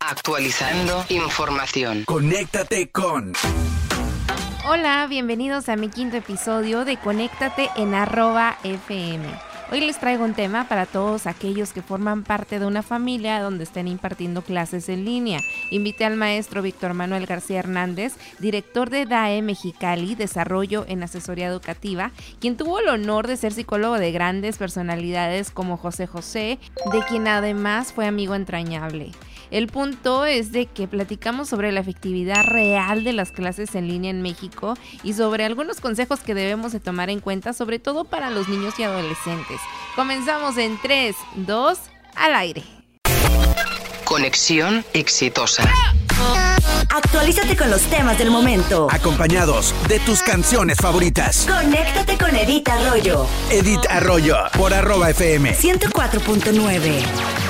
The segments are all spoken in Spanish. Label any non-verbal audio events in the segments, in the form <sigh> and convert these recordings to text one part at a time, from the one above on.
Actualizando información. Conéctate con... Hola, bienvenidos a mi quinto episodio de Conéctate en arroba FM. Hoy les traigo un tema para todos aquellos que forman parte de una familia donde estén impartiendo clases en línea. Invité al maestro Víctor Manuel García Hernández, director de DAE Mexicali, Desarrollo en Asesoría Educativa, quien tuvo el honor de ser psicólogo de grandes personalidades como José José, de quien además fue amigo entrañable. El punto es de que platicamos sobre la efectividad real de las clases en línea en México y sobre algunos consejos que debemos de tomar en cuenta, sobre todo para los niños y adolescentes. Comenzamos en 3, 2, al aire. Conexión exitosa. Actualízate con los temas del momento. Acompañados de tus canciones favoritas. Conéctate con Edith Arroyo. Edith Arroyo por arroba FM. 104.9.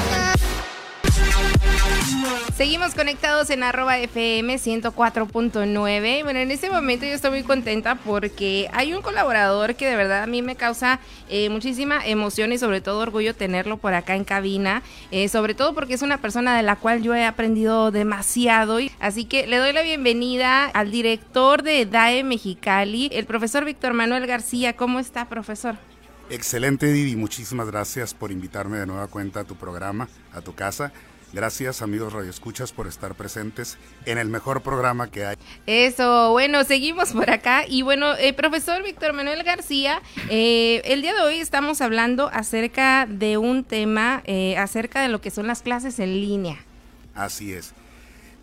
Seguimos conectados en arroba FM 104.9. Bueno, en este momento yo estoy muy contenta porque hay un colaborador que de verdad a mí me causa eh, muchísima emoción y sobre todo orgullo tenerlo por acá en cabina. Eh, sobre todo porque es una persona de la cual yo he aprendido demasiado. Así que le doy la bienvenida al director de DAE Mexicali, el profesor Víctor Manuel García. ¿Cómo está, profesor? Excelente, Didi. Muchísimas gracias por invitarme de nueva cuenta a tu programa, a tu casa. Gracias amigos radioescuchas por estar presentes en el mejor programa que hay. Eso, bueno, seguimos por acá y bueno, eh, profesor Víctor Manuel García, eh, el día de hoy estamos hablando acerca de un tema, eh, acerca de lo que son las clases en línea. Así es.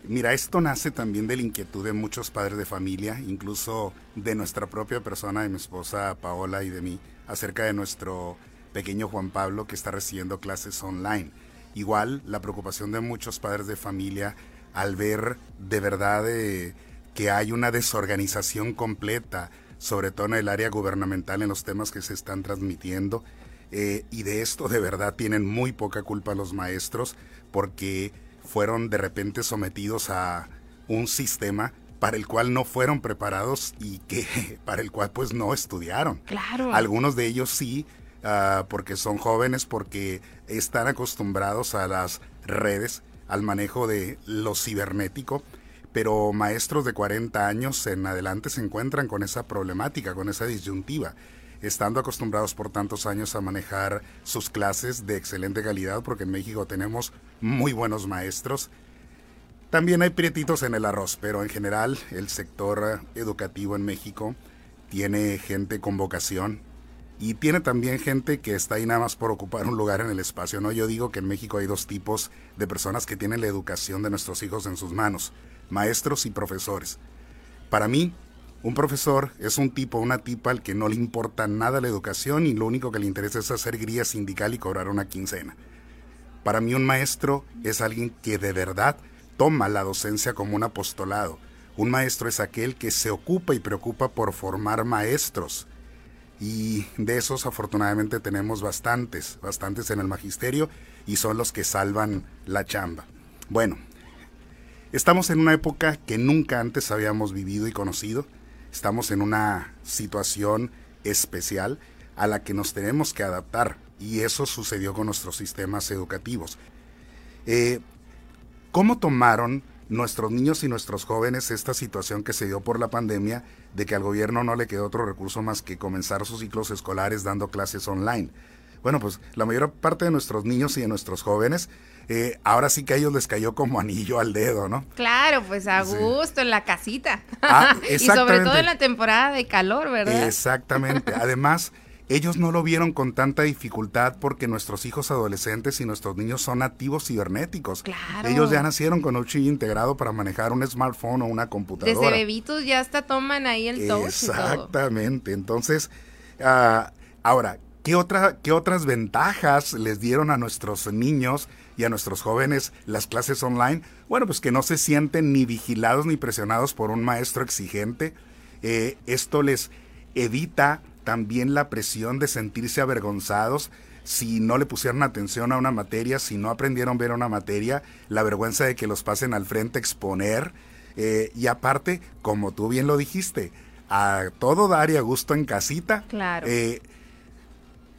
Mira, esto nace también de la inquietud de muchos padres de familia, incluso de nuestra propia persona, de mi esposa Paola y de mí, acerca de nuestro pequeño Juan Pablo que está recibiendo clases online. Igual la preocupación de muchos padres de familia al ver de verdad eh, que hay una desorganización completa, sobre todo en el área gubernamental, en los temas que se están transmitiendo. Eh, y de esto de verdad tienen muy poca culpa los maestros porque fueron de repente sometidos a un sistema para el cual no fueron preparados y que <laughs> para el cual pues no estudiaron. Claro. Algunos de ellos sí, uh, porque son jóvenes, porque están acostumbrados a las redes, al manejo de lo cibernético, pero maestros de 40 años en adelante se encuentran con esa problemática, con esa disyuntiva, estando acostumbrados por tantos años a manejar sus clases de excelente calidad, porque en México tenemos muy buenos maestros. También hay prietitos en el arroz, pero en general el sector educativo en México tiene gente con vocación, y tiene también gente que está ahí nada más por ocupar un lugar en el espacio, ¿no? Yo digo que en México hay dos tipos de personas que tienen la educación de nuestros hijos en sus manos, maestros y profesores. Para mí, un profesor es un tipo, una tipa al que no le importa nada la educación y lo único que le interesa es hacer grilla sindical y cobrar una quincena. Para mí un maestro es alguien que de verdad toma la docencia como un apostolado. Un maestro es aquel que se ocupa y preocupa por formar maestros y de esos afortunadamente tenemos bastantes, bastantes en el magisterio y son los que salvan la chamba. Bueno, estamos en una época que nunca antes habíamos vivido y conocido, estamos en una situación especial a la que nos tenemos que adaptar y eso sucedió con nuestros sistemas educativos. Eh, ¿Cómo tomaron nuestros niños y nuestros jóvenes esta situación que se dio por la pandemia de que al gobierno no le quedó otro recurso más que comenzar sus ciclos escolares dando clases online. Bueno, pues la mayor parte de nuestros niños y de nuestros jóvenes, eh, ahora sí que a ellos les cayó como <laughs> anillo al dedo, ¿no? Claro, pues a gusto, en la casita. Ah, <laughs> y sobre todo en la temporada de calor, ¿verdad? Exactamente. Además, ellos no lo vieron con tanta dificultad porque nuestros hijos adolescentes y nuestros niños son nativos cibernéticos. Claro. Ellos ya nacieron con un chip integrado para manejar un smartphone o una computadora. Desde bebitos ya hasta toman ahí el touch. Exactamente. Entonces, uh, ahora, ¿qué, otra, ¿qué otras ventajas les dieron a nuestros niños y a nuestros jóvenes las clases online? Bueno, pues que no se sienten ni vigilados ni presionados por un maestro exigente. Eh, esto les evita también la presión de sentirse avergonzados si no le pusieron atención a una materia, si no aprendieron a ver una materia, la vergüenza de que los pasen al frente a exponer. Eh, y aparte, como tú bien lo dijiste, a todo dar y a gusto en casita. Claro. Eh,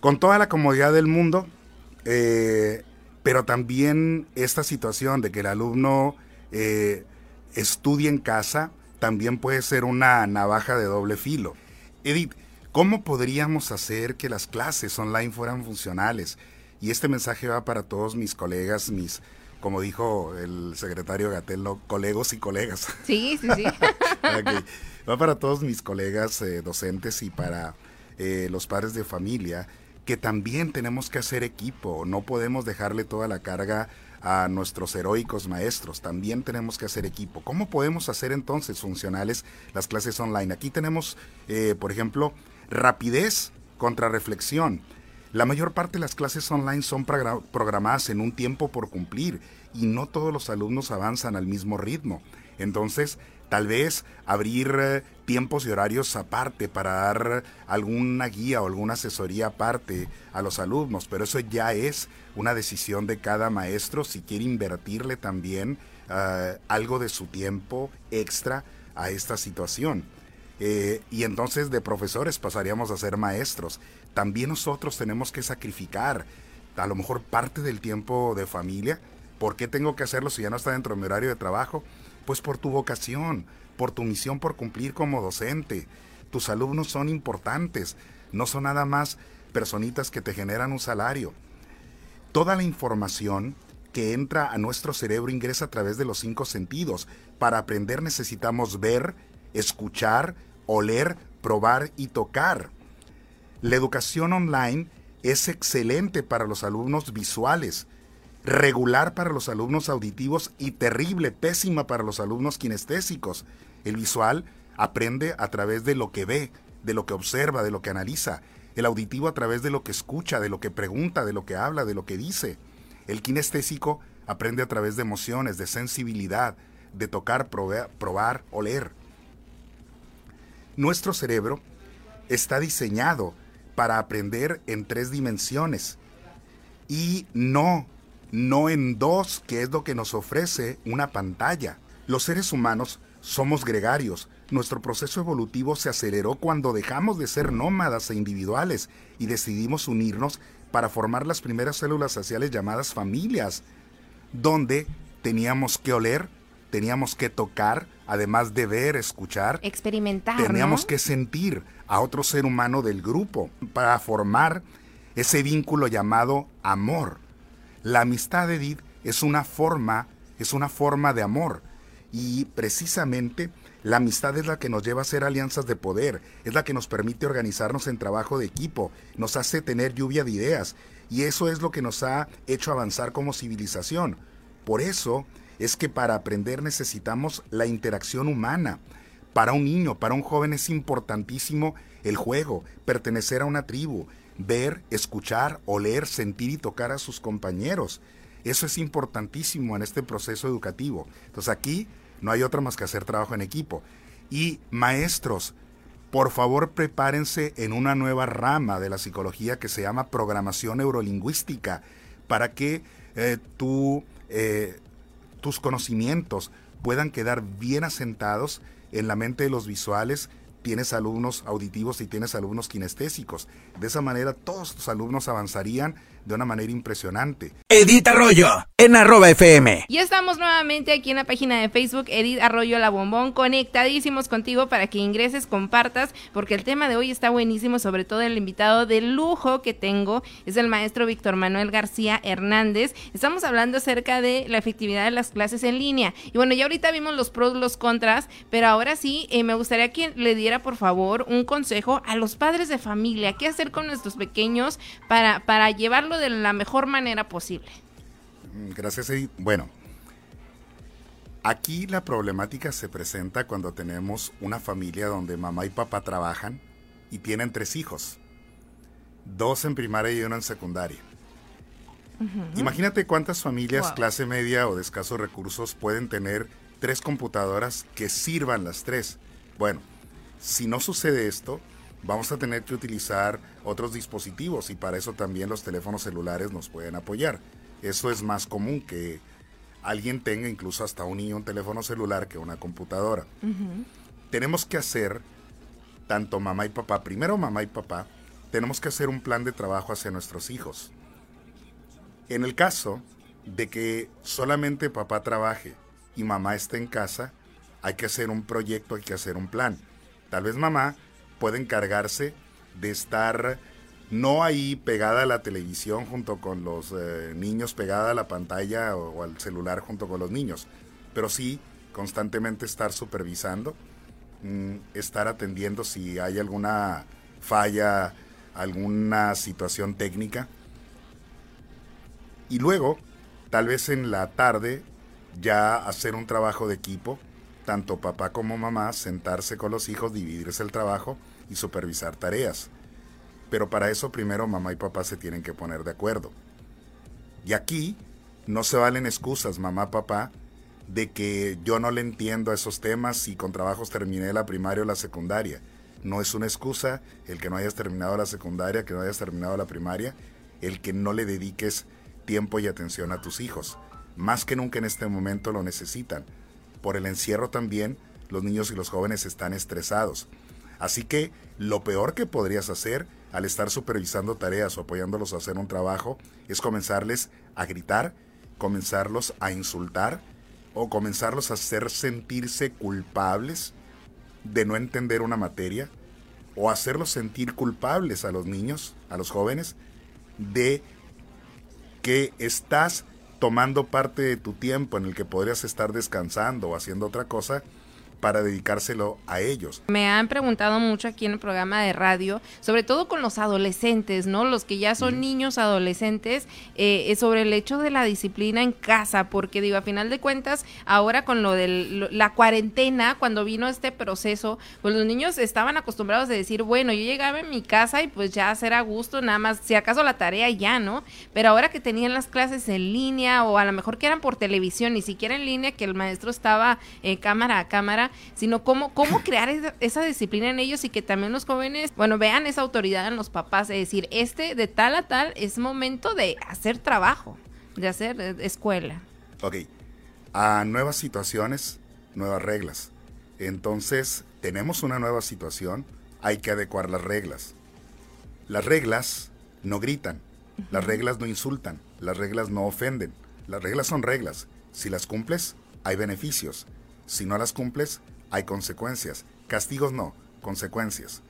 con toda la comodidad del mundo, eh, Pero también esta situación de que el alumno estudie en casa también puede ser una navaja de doble filo. Edith, ¿cómo podríamos hacer que las clases online fueran funcionales? Y este mensaje va para todos mis colegas, mis, como dijo el secretario Gatel, colegos y colegas. Sí, sí, sí. <laughs> Va para todos mis colegas eh, docentes y para eh, los padres de familia que también tenemos que hacer equipo, no podemos dejarle toda la carga a nuestros heroicos maestros, también tenemos que hacer equipo. ¿Cómo podemos hacer entonces funcionales las clases online? Aquí tenemos, eh, por ejemplo, rapidez contra reflexión. La mayor parte de las clases online son programadas en un tiempo por cumplir y no todos los alumnos avanzan al mismo ritmo. Entonces, Tal vez abrir eh, tiempos y horarios aparte para dar alguna guía o alguna asesoría aparte a los alumnos, pero eso ya es una decisión de cada maestro si quiere invertirle también eh, algo de su tiempo extra a esta situación. Eh, y entonces de profesores pasaríamos a ser maestros. También nosotros tenemos que sacrificar a lo mejor parte del tiempo de familia. ¿Por qué tengo que hacerlo si ya no está dentro de mi horario de trabajo? Pues por tu vocación, por tu misión por cumplir como docente. Tus alumnos son importantes, no son nada más personitas que te generan un salario. Toda la información que entra a nuestro cerebro ingresa a través de los cinco sentidos. Para aprender necesitamos ver, escuchar, oler, probar y tocar. La educación online es excelente para los alumnos visuales, regular para los alumnos auditivos y terrible, pésima para los alumnos kinestésicos. El visual aprende a través de lo que ve, de lo que observa, de lo que analiza. El auditivo a través de lo que escucha, de lo que pregunta, de lo que habla, de lo que dice. El kinestésico aprende a través de emociones, de sensibilidad, de tocar, probar, probar oler. Nuestro cerebro está diseñado para aprender en tres dimensiones y no no en dos, que es lo que nos ofrece una pantalla. Los seres humanos somos gregarios. Nuestro proceso evolutivo se aceleró cuando dejamos de ser nómadas e individuales y decidimos unirnos para formar las primeras células sociales llamadas familias, donde teníamos que oler, teníamos que tocar, además de ver, escuchar, experimentar, teníamos que sentir a otro ser humano del grupo para formar ese vínculo llamado amor. La amistad, Edith, es una forma, es una forma de amor. Y precisamente la amistad es la que nos lleva a hacer alianzas de poder, es la que nos permite organizarnos en trabajo de equipo, nos hace tener lluvia de ideas. Y eso es lo que nos ha hecho avanzar como civilización. Por eso es que para aprender necesitamos la interacción humana. Para un niño, para un joven es importantísimo el juego, pertenecer a una tribu, ver, escuchar, oler, sentir y tocar a sus compañeros. Eso es importantísimo en este proceso educativo. Entonces aquí no hay otra más que hacer trabajo en equipo. Y maestros, por favor prepárense en una nueva rama de la psicología que se llama programación neurolingüística para que eh, eh, tus conocimientos puedan quedar bien asentados en la mente de los visuales tienes alumnos auditivos y tienes alumnos kinestésicos. De esa manera todos tus alumnos avanzarían de una manera impresionante. Edith Arroyo, en arroba FM. Ya estamos nuevamente aquí en la página de Facebook, Edith Arroyo La Bombón, conectadísimos contigo para que ingreses, compartas, porque el tema de hoy está buenísimo, sobre todo el invitado de lujo que tengo, es el maestro Víctor Manuel García Hernández. Estamos hablando acerca de la efectividad de las clases en línea. Y bueno, ya ahorita vimos los pros, los contras, pero ahora sí, eh, me gustaría que le diera, por favor, un consejo a los padres de familia, qué hacer con nuestros pequeños para, para llevarlos de la mejor manera posible. Mm, gracias, Edith. Bueno, aquí la problemática se presenta cuando tenemos una familia donde mamá y papá trabajan y tienen tres hijos, dos en primaria y uno en secundaria. Imagínate cuántas familias clase media o de escasos recursos pueden tener tres computadoras que sirvan las tres. Bueno, si no sucede esto, vamos a tener que utilizar otros dispositivos y para eso también los teléfonos celulares nos pueden apoyar. Eso es más común que alguien tenga incluso hasta un niño un teléfono celular que una computadora. Tenemos que hacer, tanto mamá y papá, primero mamá y papá, tenemos que hacer un plan de trabajo hacia nuestros hijos. En el caso de que solamente papá trabaje y mamá esté en casa, hay que hacer un proyecto, hay que hacer un plan. Tal vez mamá puede encargarse de estar no ahí pegada a la televisión junto con los eh, niños, pegada a la pantalla o, al celular junto con los niños, pero sí constantemente estar supervisando, mm, estar atendiendo si hay alguna falla, alguna situación técnica. Y luego, tal vez en la tarde, ya hacer un trabajo de equipo, tanto papá como mamá, sentarse con los hijos, dividirse el trabajo y supervisar tareas. Pero para eso primero mamá y papá se tienen que poner de acuerdo. Y aquí no se valen excusas, mamá, papá, de que yo no le entiendo a esos temas y con trabajos terminé la primaria o la secundaria. No es una excusa el que no hayas terminado la secundaria, que no hayas terminado la primaria, el que no le dediques tiempo y atención a tus hijos. Más que nunca en este momento lo necesitan. Por el encierro también, los niños y los jóvenes están estresados. Así que lo peor que podrías hacer al estar supervisando tareas o apoyándolos a hacer un trabajo es comenzarles a gritar, comenzarlos a insultar o comenzarlos a hacer sentirse culpables de no entender una materia o hacerlos sentir culpables a los niños, a los jóvenes, de que estás tomando parte de tu tiempo en el que podrías estar descansando o haciendo otra cosa para dedicárselo a ellos. Me han preguntado mucho aquí en el programa de radio, sobre todo con los adolescentes, ¿no? Los que ya son niños adolescentes, eh, eh, sobre el hecho de la disciplina en casa, porque digo, a final de cuentas, ahora con lo de la cuarentena, cuando vino este proceso, pues los niños estaban acostumbrados a decir, bueno, yo llegaba en mi casa y pues ya hacer a gusto, nada más, si acaso la tarea ya, ¿no? Pero ahora que tenían las clases en línea o a lo mejor que eran por televisión, ni siquiera en línea, que el maestro estaba eh, cámara a cámara, sino cómo, cómo crear esa, disciplina en ellos y que también los jóvenes, bueno, vean esa autoridad en los papás, de decir, este de tal a tal es momento de hacer trabajo, de hacer escuela. Ok, a nuevas situaciones, nuevas reglas. Entonces, tenemos una nueva situación, hay que adecuar las reglas. Las reglas no gritan, las reglas no insultan, las reglas no ofenden, las reglas son reglas. Si las cumples, hay beneficios. Si no las cumples, hay consecuencias. Castigos no, consecuencias.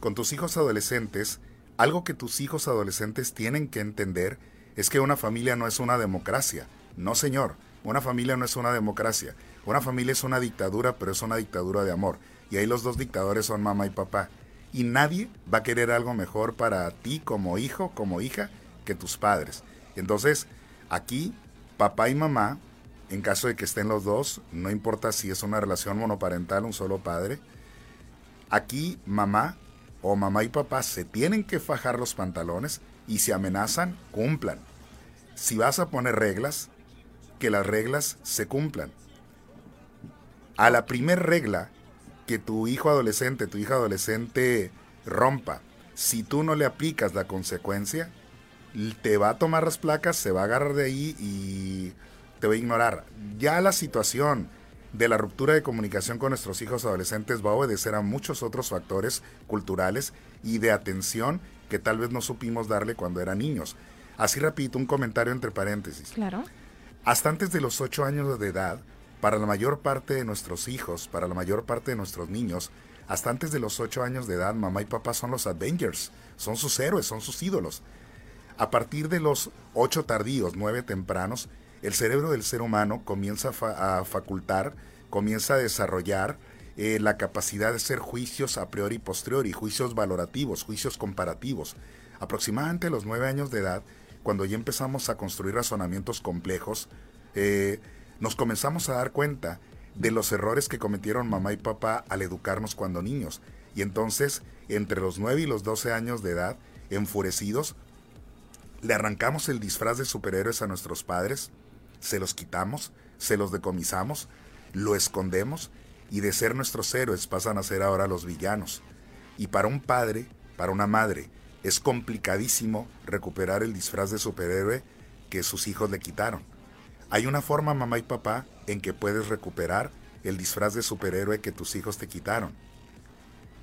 Con tus hijos adolescentes, algo que tus hijos adolescentes tienen que entender es que una familia no es una democracia. No, señor, una familia no es una democracia. Una familia es una dictadura, pero es una dictadura de amor. Y ahí los dos dictadores son mamá y papá. Y nadie va a querer algo mejor para ti como hijo, como hija, que tus padres. Entonces, aquí, papá y mamá en caso de que estén los dos, no importa si es una relación monoparental, un solo padre, aquí mamá o mamá y papá se tienen que fajar los pantalones y si amenazan, cumplan. Si vas a poner reglas, que las reglas se cumplan. A la primer regla que tu hijo adolescente, tu hija adolescente rompa, si tú no le aplicas la consecuencia, te va a tomar las placas, se va a agarrar de ahí y te voy a ignorar. Ya la situación de la ruptura de comunicación con nuestros hijos adolescentes va a obedecer a muchos otros factores culturales y de atención que tal vez no supimos darle cuando eran niños. Así repito, un comentario entre paréntesis. Claro. Hasta antes de los ocho años de edad, para la mayor parte de nuestros hijos, para la mayor parte de nuestros niños, hasta antes de los ocho años de edad, mamá y papá son los Avengers, son sus héroes, son sus ídolos. A partir de los ocho tardíos, nueve tempranos, el cerebro del ser humano comienza a, facultar, comienza a desarrollar eh, la capacidad de hacer juicios a priori y posteriori, juicios valorativos, juicios comparativos. Aproximadamente a los nueve años de edad, cuando ya empezamos a construir razonamientos complejos, eh, nos comenzamos a dar cuenta de los errores que cometieron mamá y papá al educarnos cuando niños. Y entonces, entre los nueve y los doce años de edad, enfurecidos, le arrancamos el disfraz de superhéroes a nuestros padres, se los quitamos, se los decomisamos, lo escondemos y de ser nuestros héroes pasan a ser ahora los villanos. Y para un padre, para una madre, es complicadísimo recuperar el disfraz de superhéroe que sus hijos le quitaron. Hay una forma, mamá y papá, en que puedes recuperar el disfraz de superhéroe que tus hijos te quitaron.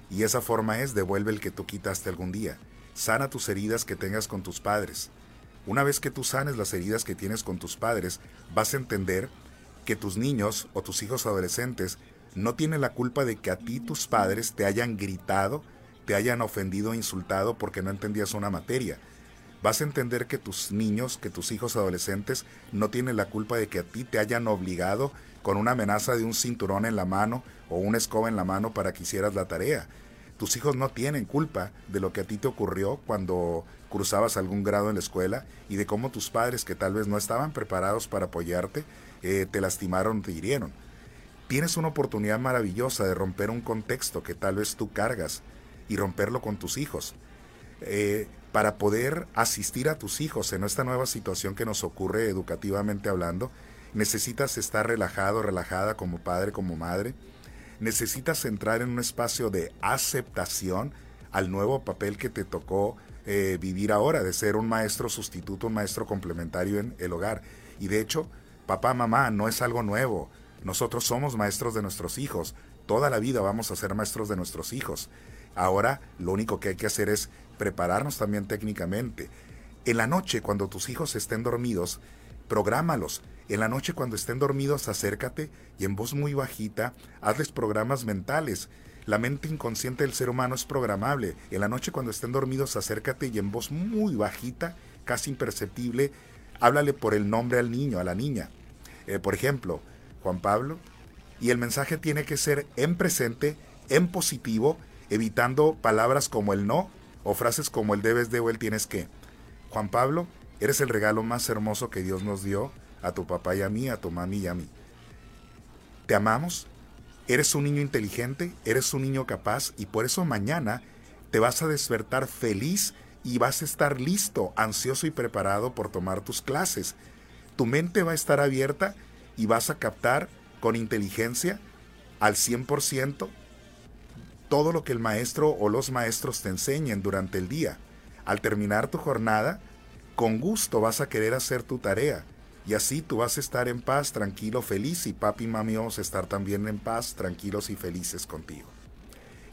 Y esa forma es devuelve el que tú quitaste algún día. Sana tus heridas que tengas con tus padres. Una vez que tú sanes las heridas que tienes con tus padres, vas a entender que tus niños o tus hijos adolescentes no tienen la culpa de que a ti tus padres te hayan gritado, te hayan ofendido insultado porque no entendías una materia. Vas a entender que tus niños, que tus hijos adolescentes no tienen la culpa de que a ti te hayan obligado con una amenaza de un cinturón en la mano o una escoba en la mano para que hicieras la tarea. Tus hijos no tienen culpa de lo que a ti te ocurrió cuando cruzabas algún grado en la escuela y de cómo tus padres, que tal vez no estaban preparados para apoyarte, eh, te lastimaron, te hirieron. Tienes una oportunidad maravillosa de romper un contexto que tal vez tú cargas y romperlo con tus hijos. Eh, para poder asistir a tus hijos en esta nueva situación que nos ocurre educativamente hablando, necesitas estar relajado, relajada como padre, como madre necesitas entrar en un espacio de aceptación al nuevo papel que te tocó eh, vivir ahora, de ser un maestro sustituto, un maestro complementario en el hogar. Y de hecho, papá, mamá, no es algo nuevo. Nosotros somos maestros de nuestros hijos. Toda la vida vamos a ser maestros de nuestros hijos. Ahora lo único que hay que hacer es prepararnos también técnicamente. En la noche, cuando tus hijos estén dormidos, prográmalos. En la noche cuando estén dormidos, acércate y en voz muy bajita, hazles programas mentales. La mente inconsciente del ser humano es programable. En la noche cuando estén dormidos, acércate y en voz muy bajita, casi imperceptible, háblale por el nombre al niño, a la niña. Eh, por ejemplo, Juan Pablo. Y el mensaje tiene que ser en presente, en positivo, evitando palabras como el no o frases como el debes de o el tienes que. Juan Pablo, eres el regalo más hermoso que Dios nos dio a tu papá y a mí, a tu mami y a mí. Te amamos, eres un niño inteligente, eres un niño capaz y por eso mañana te vas a despertar feliz y vas a estar listo, ansioso y preparado por tomar tus clases. Tu mente va a estar abierta y vas a captar con inteligencia al 100% todo lo que el maestro o los maestros te enseñen durante el día. Al terminar tu jornada, con gusto vas a querer hacer tu tarea y así tú vas a estar en paz, tranquilo, feliz y papi y mami vamos a estar también en paz, tranquilos y felices contigo.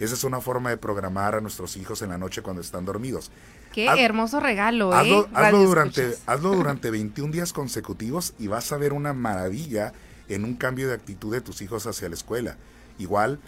Esa es una forma de programar a nuestros hijos en la noche cuando están dormidos. Qué hermoso regalo, ¿eh? Hazlo, durante, hazlo <laughs> durante 21 días consecutivos y vas a ver una maravilla en un cambio de actitud de tus hijos hacia la escuela. Igual,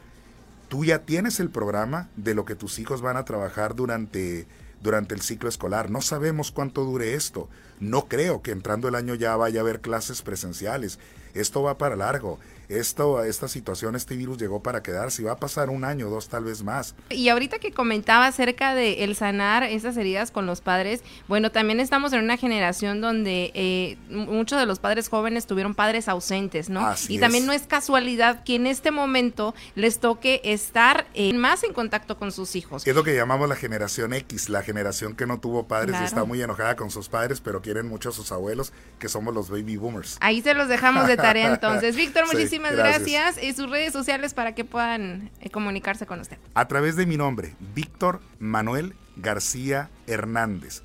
tú ya tienes el programa de lo que tus hijos van a trabajar durante durante el ciclo escolar. No sabemos cuánto dure esto. No creo que entrando el año ya vaya a haber clases presenciales. Esto va para largo esto, esta situación, este virus llegó para quedarse y va a pasar un año, dos tal vez más. Y ahorita que comentaba acerca de el sanar esas heridas con los padres, bueno, también estamos en una generación donde eh, muchos de los padres jóvenes tuvieron padres ausentes, ¿no? y también no es casualidad que en este momento les toque estar eh, más en contacto con sus hijos. Es lo que llamamos la generación X, la generación que no tuvo padres y está muy enojada con sus padres, pero quieren mucho a sus abuelos, que somos los baby boomers. Ahí se los dejamos de tarea <laughs> entonces. Víctor, muchísimas Muchísimas gracias. Y sus redes sociales para que puedan eh, comunicarse con usted. A través de mi nombre, Víctor Manuel García Hernández.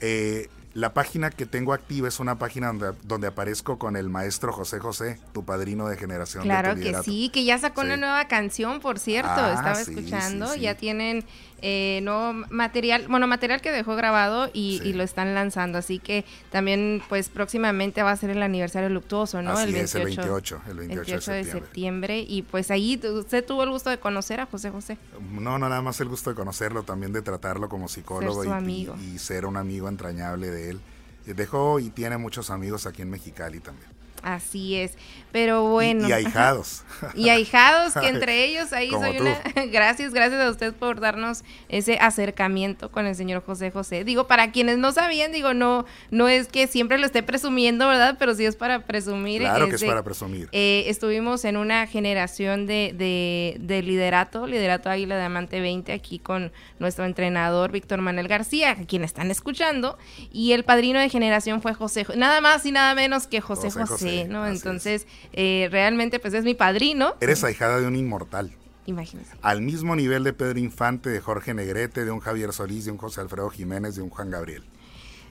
Eh, la página que tengo activa es una página donde, donde, aparezco con el maestro José José, tu padrino de generación. Claro que sí, que ya sacó una nueva canción, por cierto, ah, estaba escuchando, ya tienen eh, no material, bueno, material que dejó grabado y, lo están lanzando, así que también pues próximamente va a ser el aniversario luctuoso, ¿no? el, 28, el 28, de, septiembre. y pues ahí usted tuvo el gusto de conocer a José José. No, no nada más el gusto de conocerlo, también de tratarlo como psicólogo y, y, ser un amigo entrañable de él. Dejó y tiene muchos amigos aquí en Mexicali también. Así es, pero bueno. Y, ahijados. <laughs> y ahijados, que entre <laughs> ellos ahí soy una... <laughs> gracias, gracias a usted por darnos ese acercamiento con el señor José José. Digo, para quienes no sabían, digo, no no es que siempre lo esté presumiendo, ¿verdad? Pero sí es para presumir. Claro que es para presumir. Eh, estuvimos en una generación de, de, de liderato, liderato Águila de Amante 20, aquí con nuestro entrenador Víctor Manuel García, a quien están escuchando, y el padrino de generación fue José, nada más y nada menos que José. José ¿no? Entonces, eh, realmente, pues es mi padrino. Eres ahijada de un inmortal. Imagínese. Al mismo nivel de Pedro Infante, de Jorge Negrete, de un Javier Solís, de un José Alfredo Jiménez, de un Juan Gabriel.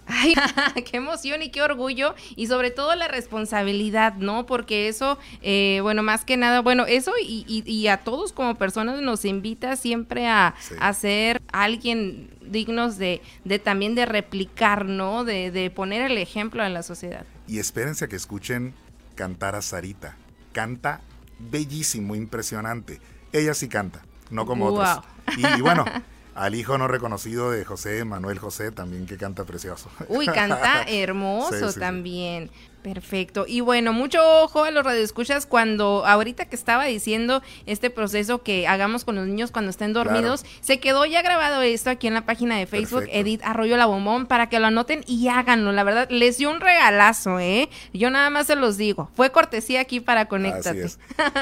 Ay, <laughs> qué emoción y qué orgullo y sobre todo la responsabilidad, ¿no? Porque eso, eh, bueno, más que nada, bueno, eso y, y, a todos como personas nos invita siempre a, ser alguien dignos de, de, también de replicar, ¿no? De, de poner el ejemplo en la sociedad. Y espérense a que escuchen cantar a Sarita. Canta bellísimo, impresionante. Ella sí canta, no como otros. y bueno, <laughs> al hijo no reconocido de José, Manuel José, también que canta precioso. Uy, canta <laughs> hermoso también. Perfecto. Y bueno, mucho ojo a los radioescuchas cuando ahorita que estaba diciendo este proceso que hagamos con los niños cuando estén dormidos, se quedó ya grabado esto aquí en la página de Facebook Edith Arroyo La Bombón para que lo anoten y háganlo. La verdad, les dio un regalazo, ¿eh? Yo nada más se los digo. Fue cortesía aquí para Conéctate.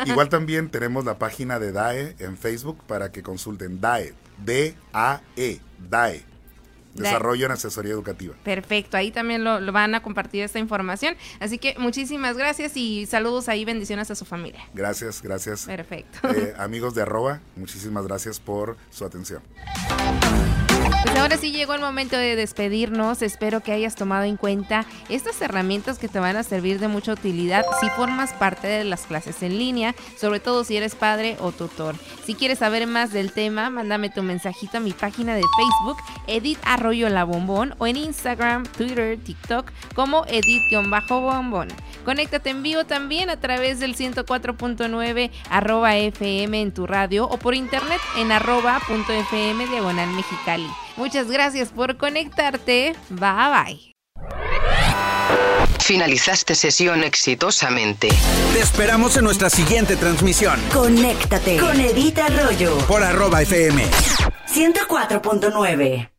Igual también tenemos la página de DAE en Facebook para que consulten DAE D-A-E, DAE. Desarrollo en Asesoría Educativa. Perfecto, ahí también lo, van a compartir esta información. Así que muchísimas gracias y saludos ahí, bendiciones a su familia. Gracias, gracias. Perfecto. Eh, <laughs> amigos de arroba, muchísimas gracias por su atención. Pues ahora sí llegó el momento de despedirnos. Espero que hayas tomado en cuenta estas herramientas que te van a servir de mucha utilidad si formas parte de las clases en línea, sobre todo si eres padre o tutor. Si quieres saber más del tema, mándame tu mensajito a mi página de Facebook, Edith Arroyo La Bombón, o en Instagram, Twitter, TikTok como Edith-Bombón. Conéctate en vivo también a través del 104.9 arroba FM en tu radio o por internet en arroba.fm diagonal mexicali. Muchas gracias por conectarte. Bye bye. Finalizaste sesión exitosamente. Te esperamos en nuestra siguiente transmisión. Conéctate con Edita Arroyo por arroba FM 104.9.